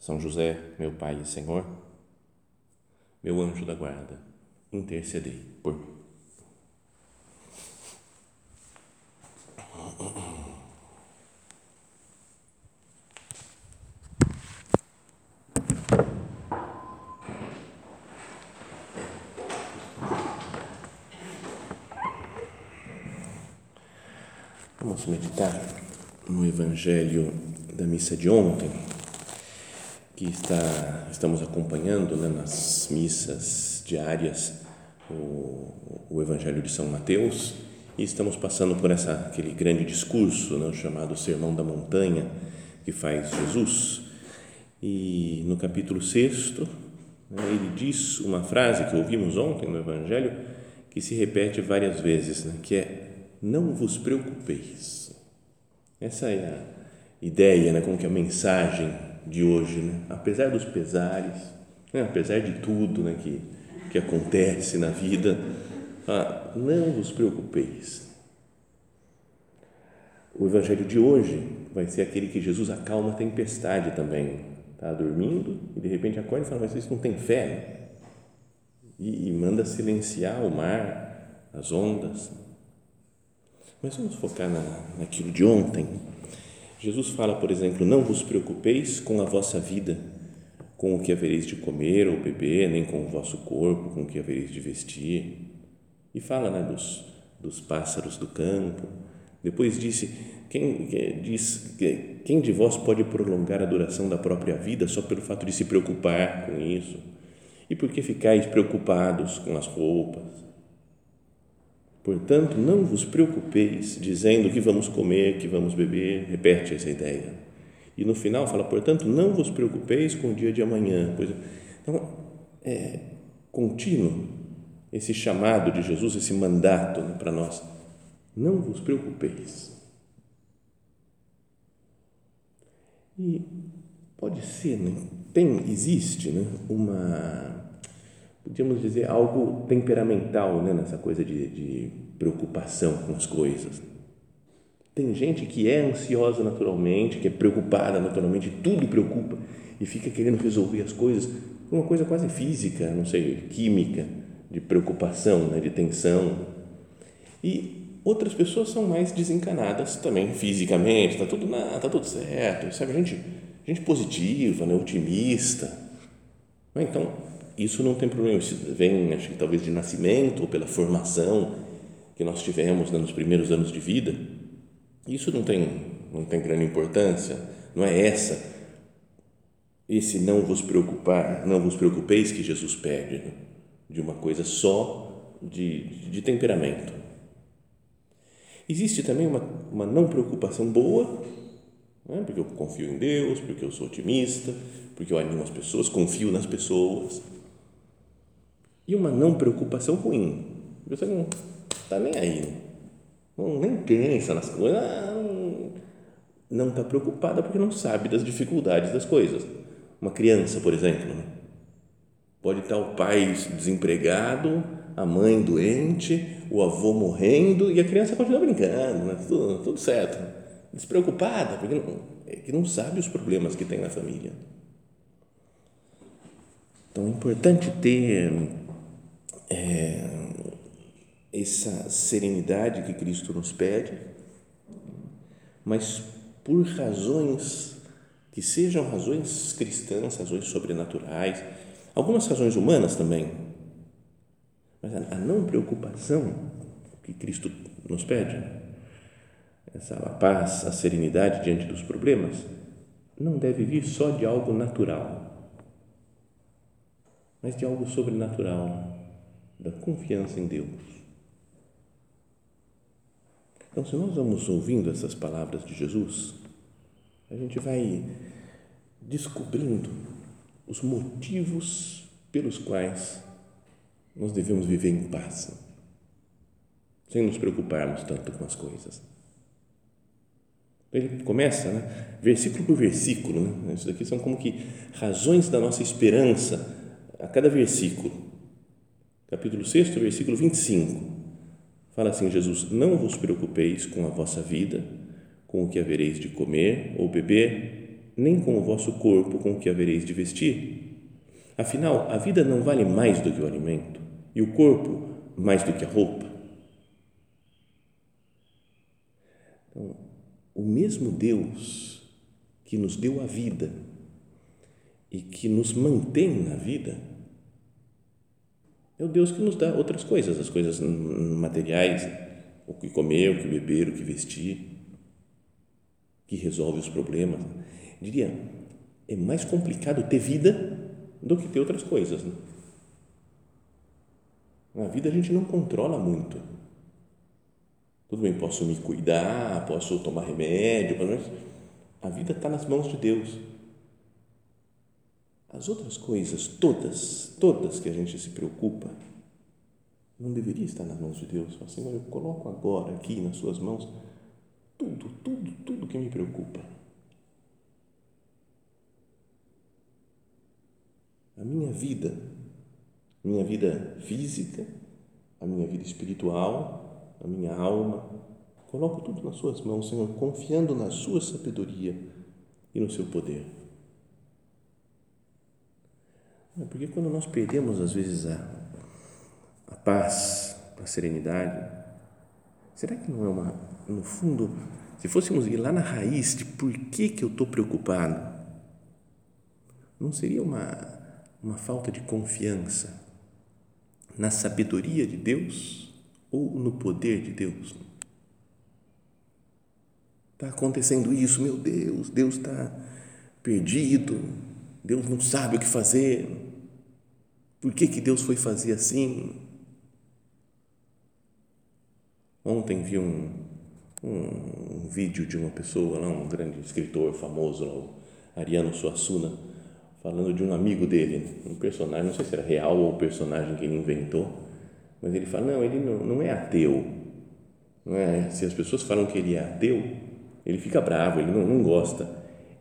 são José, meu Pai e Senhor, meu anjo da guarda, intercedei por mim. Vamos meditar no Evangelho da missa de ontem que está, estamos acompanhando né, nas missas diárias o, o, Evangelho de São Mateus e estamos passando por essa, aquele grande discurso né, chamado Sermão da Montanha que faz Jesus. E no capítulo 6, né, ele diz uma frase que ouvimos ontem no Evangelho que se repete várias vezes, né, que é: Não vos preocupeis. Essa é a ideia, né, como que a mensagem de hoje, né? apesar dos pesares, né? apesar de tudo né? que, que acontece na vida, ah, não vos preocupeis. O evangelho de hoje vai ser aquele que Jesus acalma a tempestade também. Está dormindo e de repente acorda e fala: Mas isso não tem fé? E, e manda silenciar o mar, as ondas. Mas vamos focar na, naquilo de ontem Jesus fala, por exemplo, não vos preocupeis com a vossa vida, com o que havereis de comer ou beber, nem com o vosso corpo, com o que havereis de vestir. E fala né, dos, dos pássaros do campo. Depois disse, quem, diz, quem de vós pode prolongar a duração da própria vida só pelo fato de se preocupar com isso? E por que ficais preocupados com as roupas? Portanto, não vos preocupeis dizendo que vamos comer, que vamos beber, repete essa ideia. E no final fala, portanto, não vos preocupeis com o dia de amanhã. Então, é contínuo esse chamado de Jesus, esse mandato né, para nós. Não vos preocupeis. E pode ser, né? tem, existe né? uma podíamos dizer, algo temperamental né, nessa coisa de, de preocupação com as coisas. Tem gente que é ansiosa naturalmente, que é preocupada naturalmente, tudo preocupa e fica querendo resolver as coisas, uma coisa quase física, não sei, química, de preocupação, né, de tensão. E outras pessoas são mais desencanadas também fisicamente, está tudo, tá tudo certo, sabe? Gente, gente positiva, né, otimista. Então, isso não tem problema, isso vem, acho que talvez de nascimento ou pela formação que nós tivemos né, nos primeiros anos de vida. Isso não tem, não tem grande importância, não é essa, esse não vos preocupar, não vos preocupeis que Jesus pede, né, de uma coisa só de, de temperamento. Existe também uma, uma não preocupação boa, né, porque eu confio em Deus, porque eu sou otimista, porque eu animo as pessoas, confio nas pessoas e uma não preocupação ruim. Você não está nem aí, não, nem pensa nas coisas, não está preocupada porque não sabe das dificuldades das coisas. Uma criança, por exemplo, né? pode estar o pai desempregado, a mãe doente, o avô morrendo e a criança continua brincando, né? tudo, tudo certo, despreocupada, porque não, é que não sabe os problemas que tem na família. Então é importante ter é, essa serenidade que Cristo nos pede, mas por razões que sejam razões cristãs, razões sobrenaturais, algumas razões humanas também, mas a não preocupação que Cristo nos pede, essa paz, a serenidade diante dos problemas, não deve vir só de algo natural, mas de algo sobrenatural da confiança em Deus. Então, se nós vamos ouvindo essas palavras de Jesus, a gente vai descobrindo os motivos pelos quais nós devemos viver em paz, sem nos preocuparmos tanto com as coisas. Ele começa, né? versículo por versículo, né? isso daqui são como que razões da nossa esperança a cada versículo. Capítulo 6, versículo 25. Fala assim: Jesus, não vos preocupeis com a vossa vida, com o que havereis de comer ou beber, nem com o vosso corpo, com o que havereis de vestir. Afinal, a vida não vale mais do que o alimento, e o corpo mais do que a roupa. Então, o mesmo Deus que nos deu a vida e que nos mantém na vida é o Deus que nos dá outras coisas, as coisas materiais, o que comer, o que beber, o que vestir, que resolve os problemas. Eu diria, é mais complicado ter vida do que ter outras coisas. Né? Na vida a gente não controla muito. Tudo bem, posso me cuidar, posso tomar remédio, mas a vida está nas mãos de Deus. As outras coisas, todas, todas que a gente se preocupa, não deveria estar nas mãos de Deus. Fala, Senhor, eu coloco agora aqui nas suas mãos tudo, tudo, tudo que me preocupa. A minha vida, minha vida física, a minha vida espiritual, a minha alma, coloco tudo nas suas mãos, Senhor, confiando na sua sabedoria e no seu poder. É porque quando nós perdemos, às vezes, a, a paz, a serenidade, será que não é uma, no fundo, se fôssemos ir lá na raiz de por que, que eu estou preocupado, não seria uma, uma falta de confiança na sabedoria de Deus ou no poder de Deus? Está acontecendo isso, meu Deus, Deus está perdido, Deus não sabe o que fazer. Por que, que Deus foi fazer assim? Ontem vi um, um, um vídeo de uma pessoa, lá, um grande escritor famoso, lá, o Ariano Suassuna, falando de um amigo dele, um personagem, não sei se era real ou personagem que ele inventou, mas ele fala, não, ele não, não é ateu. Não é, se as pessoas falam que ele é ateu, ele fica bravo, ele não, não gosta.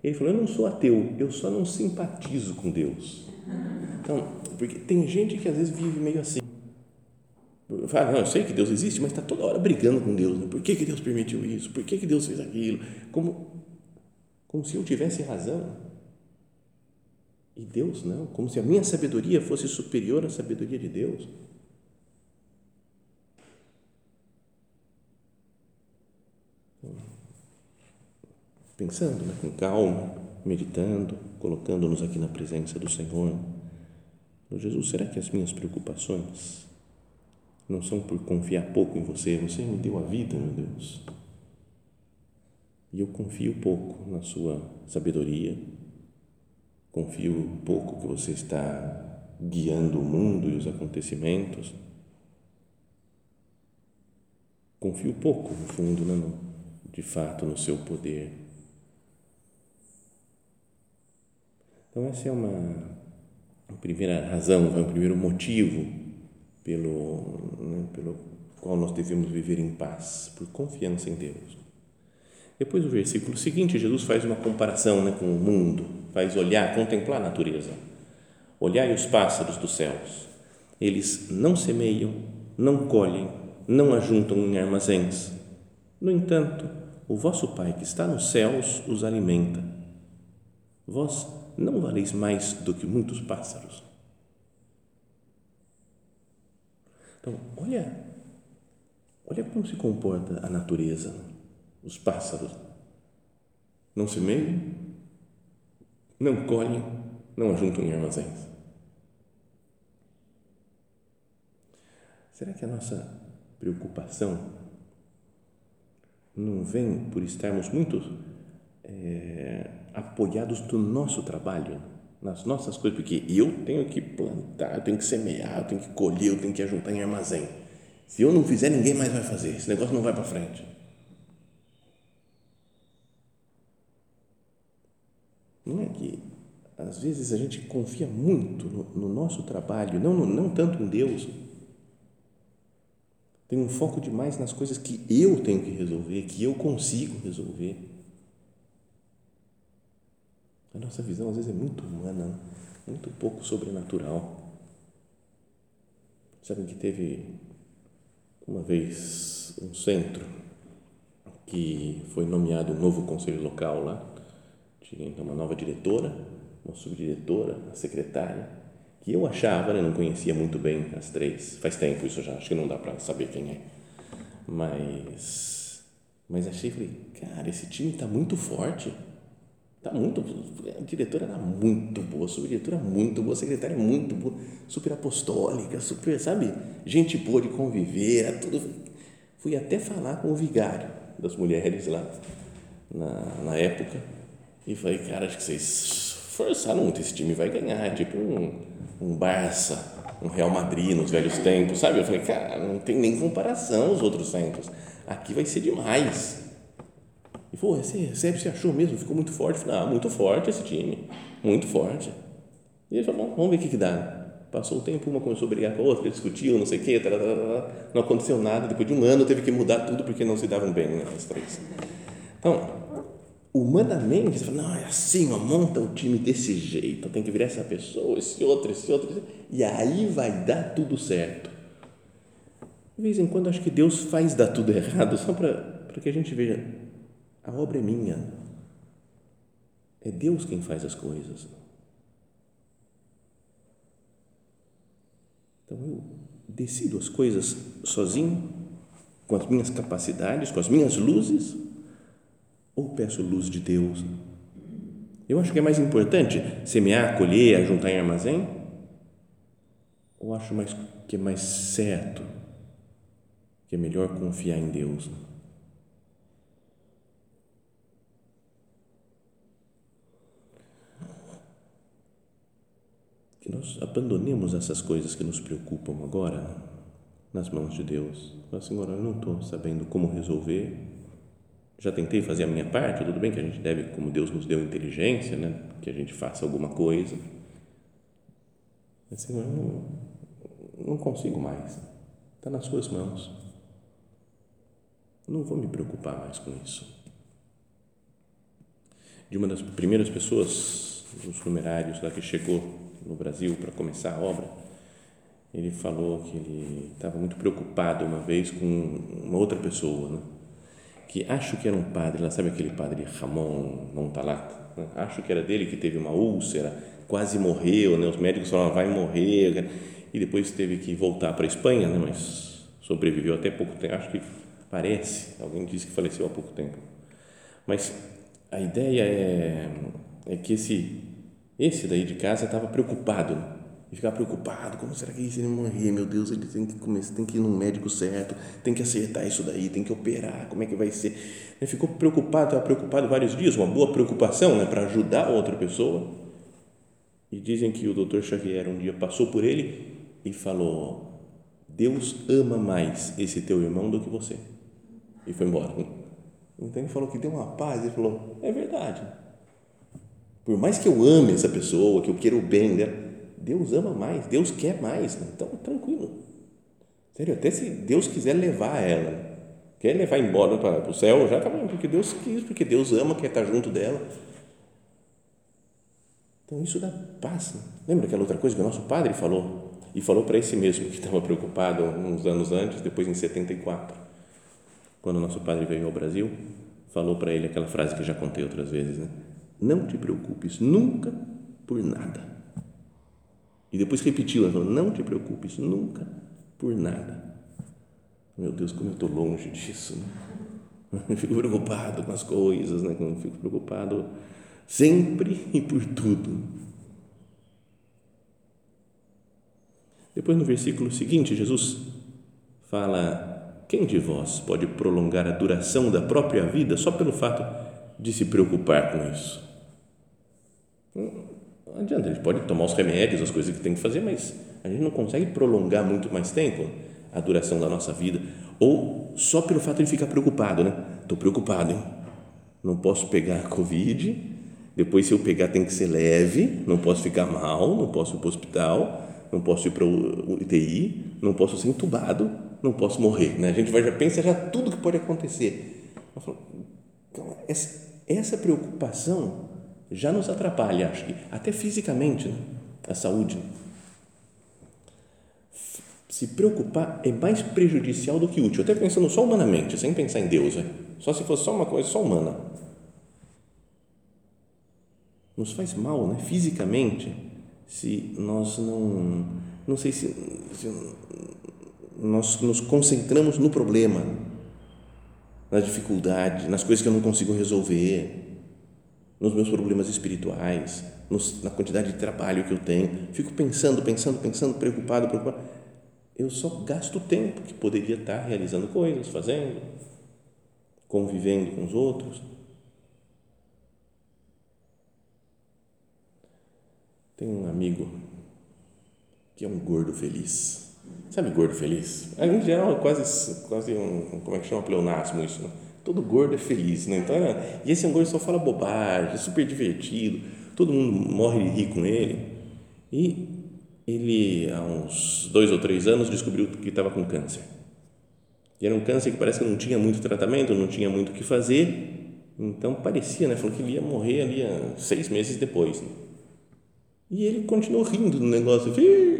Ele falou, eu não sou ateu, eu só não simpatizo com Deus. Então, porque tem gente que às vezes vive meio assim. Fala, não, eu sei que Deus existe, mas está toda hora brigando com Deus. Né? Por que, que Deus permitiu isso? Por que, que Deus fez aquilo? Como, como se eu tivesse razão. E Deus não. Como se a minha sabedoria fosse superior à sabedoria de Deus. Pensando né, com calma, meditando, colocando-nos aqui na presença do Senhor Meu Jesus, será que as minhas preocupações não são por confiar pouco em você? Você me deu a vida, meu Deus. E eu confio pouco na sua sabedoria, confio pouco que você está guiando o mundo e os acontecimentos. Confio pouco, no fundo, né, de fato, no seu poder. Então, essa é uma primeira razão, o primeiro motivo pelo, né, pelo qual nós devemos viver em paz, por confiança em Deus. Depois, o versículo seguinte, Jesus faz uma comparação né, com o mundo, faz olhar, contemplar a natureza. Olhai os pássaros dos céus. Eles não semeiam, não colhem, não ajuntam em armazéns. No entanto, o vosso Pai que está nos céus os alimenta. Vós não valeis mais do que muitos pássaros. Então, olha, olha como se comporta a natureza, os pássaros. Não semeiam, não colhem, não ajuntam em armazéns. Será que a nossa preocupação não vem por estarmos muito é, apoiados no nosso trabalho, nas nossas coisas, porque eu tenho que plantar, eu tenho que semear, eu tenho que colher, eu tenho que ajuntar em armazém. Se eu não fizer, ninguém mais vai fazer. Esse negócio não vai para frente. Não é que às vezes a gente confia muito no, no nosso trabalho, não, não tanto em Deus. Tem um foco demais nas coisas que eu tenho que resolver, que eu consigo resolver. A nossa visão às vezes é muito humana, muito pouco sobrenatural. Sabem que teve uma vez um centro que foi nomeado um novo conselho local lá, tinha então uma nova diretora, uma subdiretora, a secretária, que eu achava, né, não conhecia muito bem as três, faz tempo isso já, acho que não dá para saber quem é, mas, mas achei, falei, cara, esse time está muito forte, está muito, a diretora era muito boa, subdiretora muito boa, secretária muito boa, super apostólica, super, sabe, gente boa de conviver, era tudo, fui até falar com o vigário das mulheres lá, na, na época, e falei, cara, acho que vocês forçaram muito, esse time vai ganhar, tipo um, um Barça, um Real Madrid nos velhos tempos, sabe? Eu falei, cara, não tem nem comparação os outros tempos, aqui vai ser demais. E falou, você, você, você achou mesmo? Ficou muito forte? Falei, ah, muito forte esse time, muito forte. E ele falou, vamos ver o que, que dá. Passou o tempo, uma começou a brigar com a outra, discutiu, não sei o quê, não aconteceu nada. Depois de um ano teve que mudar tudo porque não se davam bem, né, as três. Então, humanamente, você fala, não, é assim, ó, monta o time desse jeito, tem que virar essa pessoa, esse outro, esse outro, esse... e aí vai dar tudo certo. De vez em quando, acho que Deus faz dar tudo errado só para que a gente veja, a obra é minha, é Deus quem faz as coisas. Então eu decido as coisas sozinho, com as minhas capacidades, com as minhas luzes, ou peço luz de Deus? Eu acho que é mais importante semear, colher, juntar em armazém? Ou acho mais que é mais certo, que é melhor confiar em Deus? Nós abandonemos essas coisas que nos preocupam agora nas mãos de Deus. Mas, Senhor, eu não estou sabendo como resolver. Já tentei fazer a minha parte, tudo bem que a gente deve, como Deus nos deu inteligência, né? que a gente faça alguma coisa. Mas, Senhor, eu não, não consigo mais. Está nas Suas mãos. Não vou me preocupar mais com isso. De uma das primeiras pessoas, dos numerários lá que chegou no Brasil para começar a obra, ele falou que ele estava muito preocupado uma vez com uma outra pessoa, né? que acho que era um padre, lá sabe aquele padre Ramon Montalat? Né? Acho que era dele que teve uma úlcera, quase morreu, né? os médicos falaram, vai morrer, e depois teve que voltar para a Espanha, né? mas sobreviveu até pouco tempo, acho que parece, alguém disse que faleceu há pouco tempo. Mas a ideia é, é que esse esse daí de casa estava preocupado, né? ficar preocupado, como será que se ele morrer, meu Deus, ele tem que começar, tem que ir no médico certo, tem que acertar isso daí, tem que operar, como é que vai ser? Ele ficou preocupado, estava preocupado vários dias, uma boa preocupação, né, para ajudar outra pessoa. E dizem que o doutor Xavier um dia passou por ele e falou: Deus ama mais esse teu irmão do que você. E foi embora. Então ele falou que deu uma paz, ele falou: é verdade por mais que eu ame essa pessoa, que eu queira o bem dela, Deus ama mais, Deus quer mais. Né? Então, tranquilo. Sério, até se Deus quiser levar ela, quer levar embora para o céu, já está bem, porque Deus quis, porque Deus ama, quer estar junto dela. Então, isso dá paz. Né? Lembra aquela outra coisa que o nosso padre falou? E falou para esse mesmo que estava preocupado uns anos antes, depois em 74, quando o nosso padre veio ao Brasil, falou para ele aquela frase que já contei outras vezes, né? Não te preocupes nunca por nada. E depois repetiu, ela falou, não te preocupes nunca por nada. Meu Deus, como eu estou longe disso. Né? Eu fico preocupado com as coisas, né? eu fico preocupado sempre e por tudo. Depois, no versículo seguinte, Jesus fala: Quem de vós pode prolongar a duração da própria vida só pelo fato de se preocupar com isso? Não adianta, a gente pode tomar os remédios, as coisas que tem que fazer, mas a gente não consegue prolongar muito mais tempo a duração da nossa vida, ou só pelo fato de ficar preocupado, né? Estou preocupado, hein? Não posso pegar a Covid Depois, se eu pegar, tem que ser leve, não posso ficar mal, não posso ir para o hospital, não posso ir para o UTI, não posso ser entubado, não posso morrer. Né? A gente vai, já pensa já tudo que pode acontecer. Então, essa, essa preocupação já nos atrapalha, acho que, até fisicamente, né? a saúde. Se preocupar é mais prejudicial do que útil, até pensando só humanamente, sem pensar em Deus, né? só se fosse só uma coisa só humana. Nos faz mal, né? fisicamente, se nós não, não sei se, se nós nos concentramos no problema, na dificuldade, nas coisas que eu não consigo resolver, nos meus problemas espirituais, nos, na quantidade de trabalho que eu tenho. Fico pensando, pensando, pensando, preocupado, preocupado. Eu só gasto tempo que poderia estar realizando coisas, fazendo, convivendo com os outros. Tem um amigo que é um gordo feliz. Sabe gordo feliz? Em geral, é quase, quase um, como é que chama, pleonasmo isso, né? Todo gordo é feliz, né? Então, é, e esse é um gordo só fala bobagem, é super divertido, todo mundo morre de rir com ele. E ele, há uns dois ou três anos, descobriu que estava com câncer. E era um câncer que parece que não tinha muito tratamento, não tinha muito o que fazer, então parecia, né? Falou que ele ia morrer ali seis meses depois. Né? E ele continuou rindo do negócio.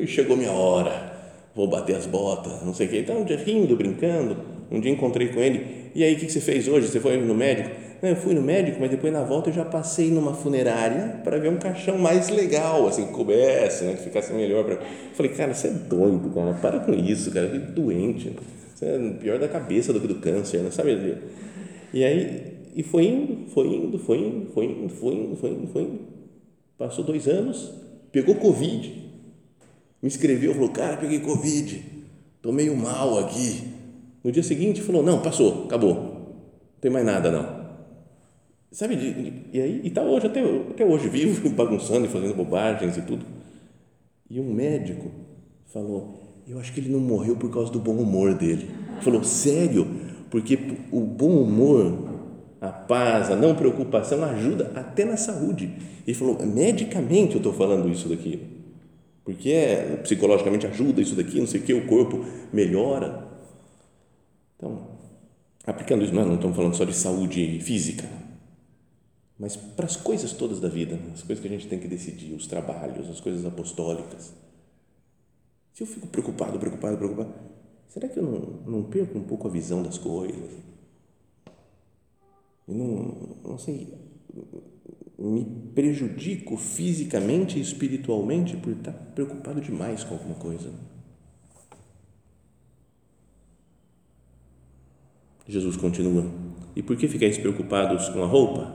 Chegou minha hora, vou bater as botas, não sei o quê. Então, rindo, brincando. Um dia encontrei com ele. E aí, o que você fez hoje? Você foi no médico? Não, eu fui no médico, mas depois na volta eu já passei numa funerária para ver um caixão mais legal, assim, que coubesse, né, que ficasse melhor. Pra... falei, cara, você é doido, cara, para com isso, cara, que doente. Você é pior da cabeça do que do câncer, né? sabe? E aí, e foi indo, foi indo, foi indo, foi indo, foi indo, foi indo, foi indo. Passou dois anos, pegou Covid, me escreveu, falou, cara, peguei Covid, estou meio mal aqui. No dia seguinte, falou, não, passou, acabou, não tem mais nada, não. Sabe, e aí, está hoje, até, até hoje, vivo, bagunçando e fazendo bobagens e tudo. E um médico falou, eu acho que ele não morreu por causa do bom humor dele. Falou, sério? Porque o bom humor a paz, a não preocupação ajuda até na saúde. Ele falou, medicamente eu estou falando isso daqui, porque é, psicologicamente ajuda isso daqui, não sei o que, o corpo melhora. Então, aplicando isso, não estamos falando só de saúde física, mas para as coisas todas da vida, né? as coisas que a gente tem que decidir, os trabalhos, as coisas apostólicas. Se eu fico preocupado, preocupado, preocupado, será que eu não, não perco um pouco a visão das coisas? não, não sei, me prejudico fisicamente e espiritualmente por estar preocupado demais com alguma coisa. Jesus continua. E por que ficais preocupados com a roupa?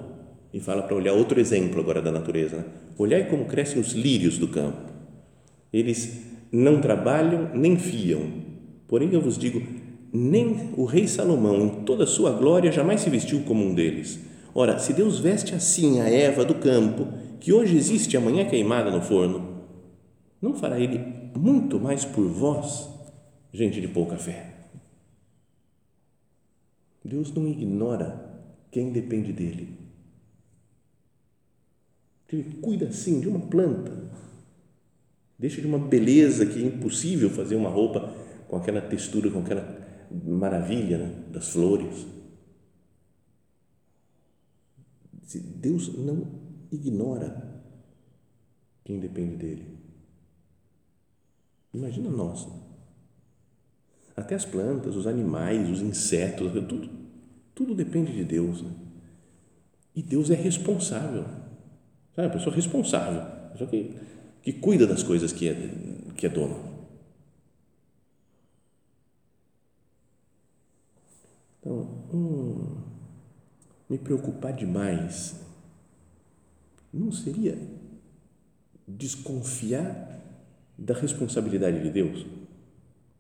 E fala para olhar outro exemplo agora da natureza. Né? Olhai como crescem os lírios do campo. Eles não trabalham nem fiam. Porém, eu vos digo nem o rei Salomão, em toda a sua glória, jamais se vestiu como um deles. Ora, se Deus veste assim a Eva do campo, que hoje existe amanhã queimada no forno, não fará Ele muito mais por vós, gente de pouca fé? Deus não ignora quem depende dele. Ele cuida assim de uma planta, deixa de uma beleza que é impossível fazer uma roupa com aquela textura, com aquela maravilha né, das flores. Deus não ignora quem depende dele. Imagina nós. Né? Até as plantas, os animais, os insetos, tudo, tudo depende de Deus. Né? E Deus é responsável. Sabe? A pessoa responsável. A pessoa que, que cuida das coisas que é, que é dono. Então, hum, me preocupar demais não seria desconfiar da responsabilidade de Deus?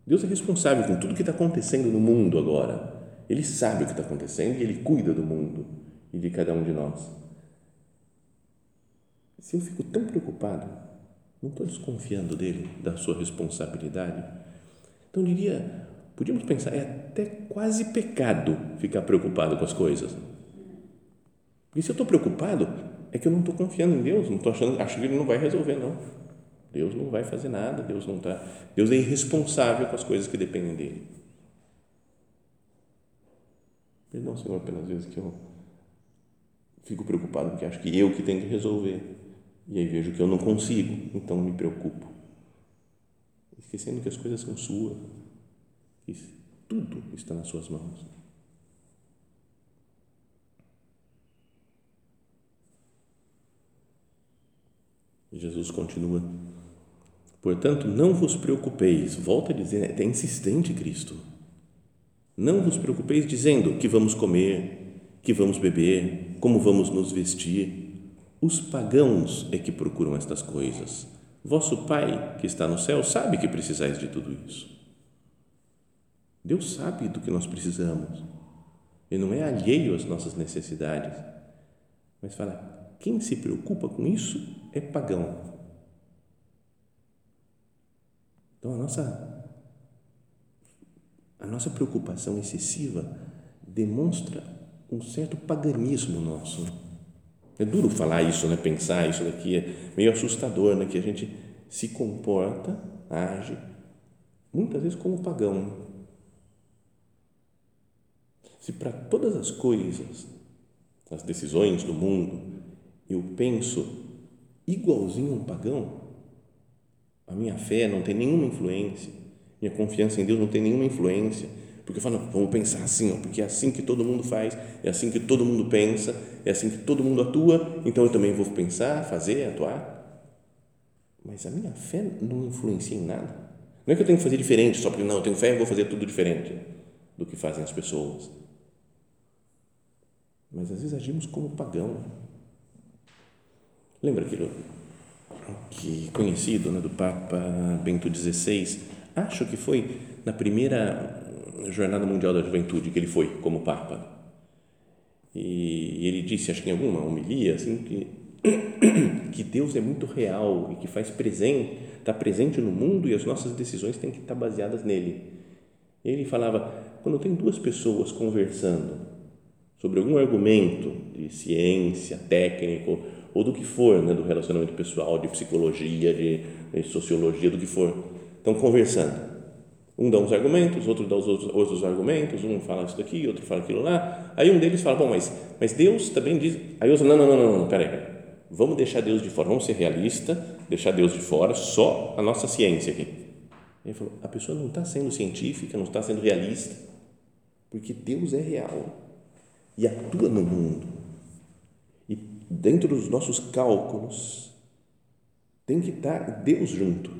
Deus é responsável com tudo que está acontecendo no mundo agora. Ele sabe o que está acontecendo e ele cuida do mundo e de cada um de nós. Se eu fico tão preocupado, não estou desconfiando dele, da sua responsabilidade. Então, diria, Podíamos pensar, é até quase pecado ficar preocupado com as coisas. Porque se eu estou preocupado, é que eu não estou confiando em Deus, não estou achando, acho que Ele não vai resolver, não. Deus não vai fazer nada, Deus não está. Deus é irresponsável com as coisas que dependem dele. Perdão, Senhor, pelas vezes que eu fico preocupado porque acho que eu que tenho que resolver. E aí vejo que eu não consigo, então me preocupo. Esquecendo que as coisas são suas, que tudo está nas suas mãos. Jesus continua. Portanto, não vos preocupeis, volta a dizer, é insistente Cristo. Não vos preocupeis dizendo que vamos comer, que vamos beber, como vamos nos vestir. Os pagãos é que procuram estas coisas. Vosso Pai, que está no céu, sabe que precisais de tudo isso. Deus sabe do que nós precisamos. Ele não é alheio às nossas necessidades. Mas fala, quem se preocupa com isso é pagão. Então a nossa a nossa preocupação excessiva demonstra um certo paganismo nosso. É duro falar isso, né? Pensar isso daqui é meio assustador, né? Que a gente se comporta, age muitas vezes como pagão. Se para todas as coisas, as decisões do mundo, eu penso igualzinho um pagão, a minha fé não tem nenhuma influência, minha confiança em Deus não tem nenhuma influência, porque eu falo, vamos pensar assim, ó, porque é assim que todo mundo faz, é assim que todo mundo pensa, é assim que todo mundo atua, então eu também vou pensar, fazer, atuar. Mas a minha fé não influencia em nada. Não é que eu tenho que fazer diferente só porque não, eu tenho fé e vou fazer tudo diferente do que fazem as pessoas. Mas às vezes agimos como pagão Lembra aquilo que conhecido né, do Papa Bento XVI? Acho que foi na primeira Jornada Mundial da Juventude que ele foi como Papa. E ele disse, acho que em alguma homilia, assim, que, que Deus é muito real e que faz presente, está presente no mundo e as nossas decisões têm que estar baseadas nele. Ele falava, quando tem duas pessoas conversando sobre algum argumento de ciência, técnico, ou do que for, né, do relacionamento pessoal, de psicologia, de, de sociologia, do que for. Estão conversando. Um dá uns argumentos, outro dá os outros, outros argumentos, um fala isso daqui, outro fala aquilo lá. Aí um deles fala, bom, mas, mas Deus também diz. Aí outro, não, não, não, não, não, peraí, peraí. Vamos deixar Deus de fora, vamos ser realista, deixar Deus de fora, só a nossa ciência aqui. Ele falou, a pessoa não está sendo científica, não está sendo realista, porque Deus é real e atua no mundo dentro dos nossos cálculos, tem que estar Deus junto.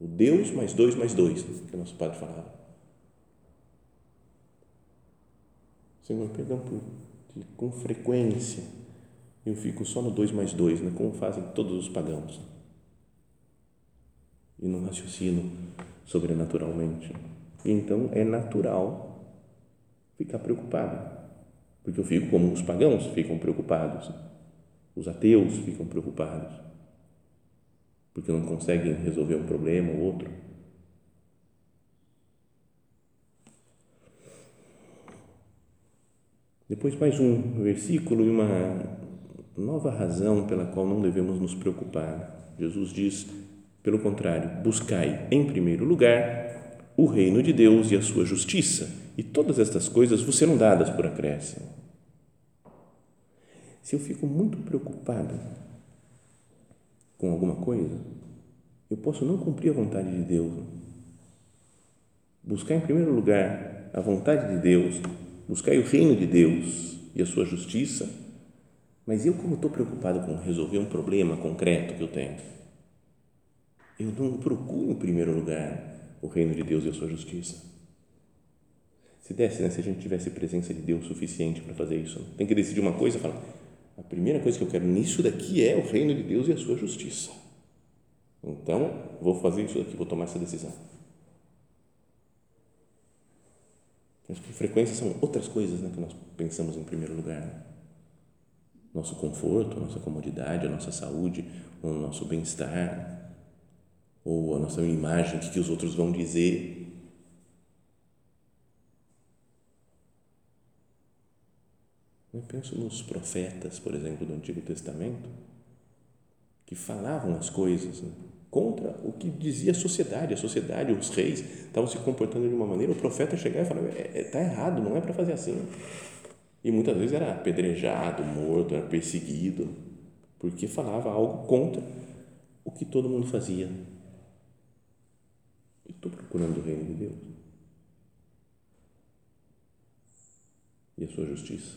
O Deus mais dois mais dois, que o nosso padre falava. Senhor, perdão por que com frequência eu fico só no dois mais dois, né, como fazem todos os pagãos. E não raciocino sobrenaturalmente. Então é natural ficar preocupado porque eu fico como os pagãos ficam preocupados, os ateus ficam preocupados, porque não conseguem resolver um problema ou outro. Depois, mais um versículo e uma nova razão pela qual não devemos nos preocupar. Jesus diz, pelo contrário, buscai em primeiro lugar o reino de Deus e a sua justiça, e todas estas coisas vos serão dadas por acréscimo. Se eu fico muito preocupado com alguma coisa, eu posso não cumprir a vontade de Deus. Buscar em primeiro lugar a vontade de Deus, buscar o reino de Deus e a sua justiça, mas eu, como estou preocupado com resolver um problema concreto que eu tenho, eu não procuro em primeiro lugar o reino de Deus e a sua justiça. Se desse, né, se a gente tivesse presença de Deus suficiente para fazer isso, tem que decidir uma coisa, falar, a primeira coisa que eu quero nisso daqui é o reino de Deus e a sua justiça. Então, vou fazer isso daqui, vou tomar essa decisão. Mas com frequência são outras coisas né, que nós pensamos em primeiro lugar. Né? Nosso conforto, nossa comodidade, a nossa saúde, o nosso bem-estar, ou a nossa imagem, o que, que os outros vão dizer Eu penso nos profetas, por exemplo, do Antigo Testamento, que falavam as coisas né, contra o que dizia a sociedade. A sociedade, os reis, estavam se comportando de uma maneira. O profeta chegava e falava: está é, é, tá errado, não é para fazer assim. E muitas vezes era apedrejado, morto, era perseguido, porque falava algo contra o que todo mundo fazia. Estou procurando o reino de Deus e a sua justiça.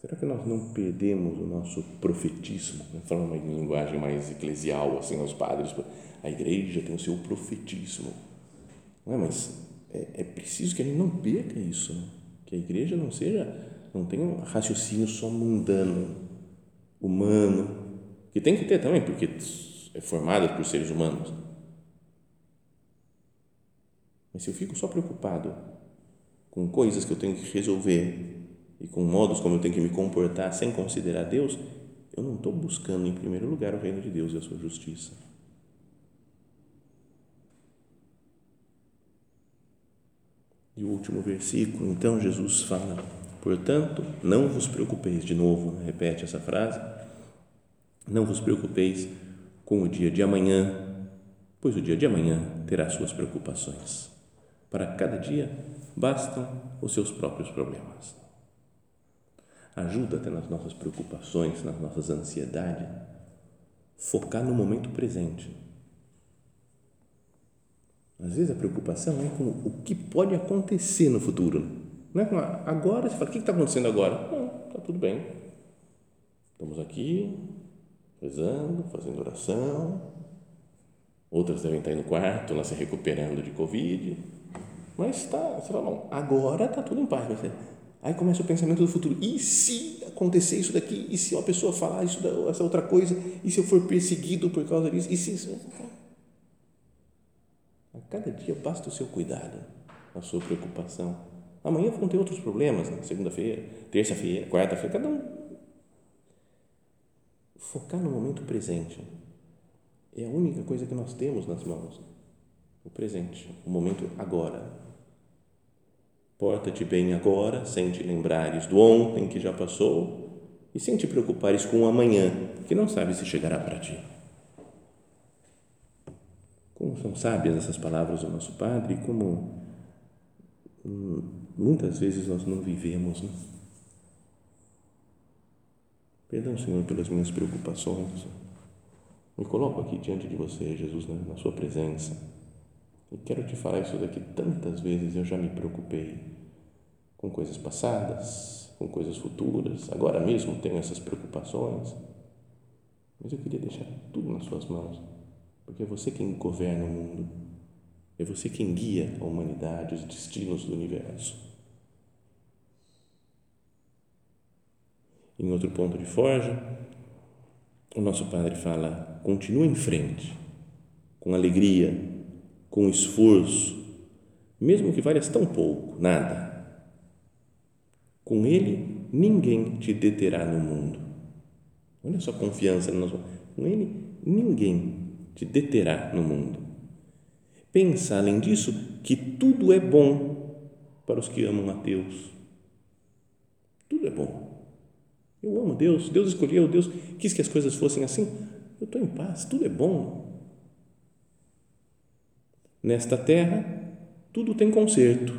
Será que nós não perdemos o nosso profetismo? Falando em linguagem mais eclesial, assim, aos padres, a igreja tem o seu profetismo. Não é? Mas é, é preciso que a gente não perca isso. Né? Que a igreja não seja, não tenha um raciocínio só mundano, humano, que tem que ter também, porque é formada por seres humanos. Mas se eu fico só preocupado com coisas que eu tenho que resolver e com modos como eu tenho que me comportar sem considerar Deus, eu não estou buscando em primeiro lugar o reino de Deus e a sua justiça. E o último versículo, então Jesus fala: Portanto, não vos preocupeis, de novo, repete essa frase, não vos preocupeis com o dia de amanhã, pois o dia de amanhã terá suas preocupações. Para cada dia bastam os seus próprios problemas. Ajuda até nas nossas preocupações, nas nossas ansiedades, focar no momento presente. Às vezes a preocupação é com o que pode acontecer no futuro. Não é com agora, você fala, o que está acontecendo agora? Não, está tudo bem. Estamos aqui, rezando, fazendo oração. Outras devem estar aí no quarto, lá se recuperando de Covid mas está, você fala, bom, agora está tudo em paz. Você, aí começa o pensamento do futuro. E se acontecer isso daqui? E se uma pessoa falar isso, essa outra coisa? E se eu for perseguido por causa disso? E se isso? A cada dia basta o seu cuidado, a sua preocupação. Amanhã vão ter outros problemas, né? segunda-feira, terça-feira, quarta-feira, cada um. Focar no momento presente é a única coisa que nós temos nas mãos. O presente, o momento agora. Porta-te bem agora, sem te lembrares do ontem que já passou e sem te preocupares com o amanhã, que não sabes se chegará para ti. Como são sábias essas palavras do nosso Padre, como hum, muitas vezes nós não vivemos. Né? Perdão, Senhor, pelas minhas preocupações. Me coloco aqui diante de você, Jesus, na sua presença e quero te falar isso daqui tantas vezes eu já me preocupei com coisas passadas, com coisas futuras. Agora mesmo tenho essas preocupações. Mas eu queria deixar tudo nas suas mãos, porque é você quem governa o mundo. É você quem guia a humanidade, os destinos do universo. Em outro ponto de forja, o nosso Padre fala: continua em frente, com alegria, com esforço, mesmo que valhas tão pouco, nada. Com Ele, ninguém te deterá no mundo. Olha só a confiança no nosso. Com Ele, ninguém te deterá no mundo. Pensa, além disso, que tudo é bom para os que amam a Deus. Tudo é bom. Eu amo Deus, Deus escolheu, Deus quis que as coisas fossem assim. Eu estou em paz, tudo é bom. Nesta terra, tudo tem conserto,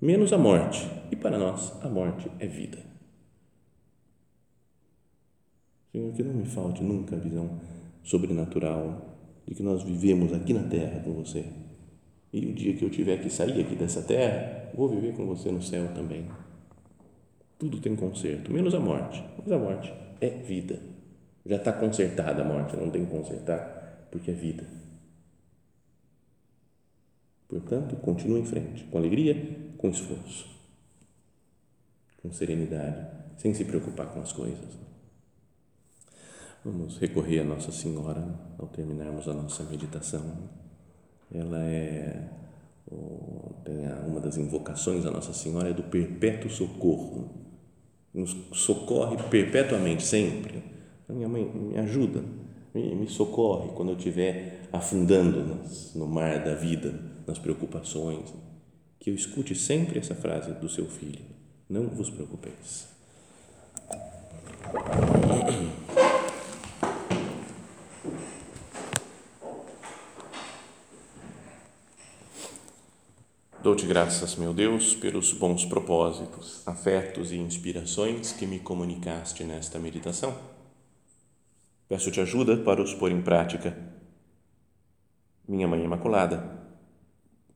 menos a morte, e para nós a morte é vida. Senhor, que não me falte nunca a visão sobrenatural de que nós vivemos aqui na terra com você. E o dia que eu tiver que sair aqui dessa terra, vou viver com você no céu também. Tudo tem conserto, menos a morte. Mas a morte é vida. Já está consertada a morte, não tem que consertar, porque é vida. Portanto, continue em frente, com alegria, com esforço, com serenidade, sem se preocupar com as coisas. Vamos recorrer a Nossa Senhora ao terminarmos a nossa meditação. Ela é uma das invocações da Nossa Senhora é do perpétuo socorro. Nos socorre perpetuamente, sempre. Minha mãe me ajuda, me, me socorre quando eu estiver afundando no mar da vida nas preocupações. Que eu escute sempre essa frase do seu filho: Não vos preocupeis. Dou-te graças, meu Deus, pelos bons propósitos, afetos e inspirações que me comunicaste nesta meditação. Peço-te ajuda para os pôr em prática. Minha Mãe Imaculada,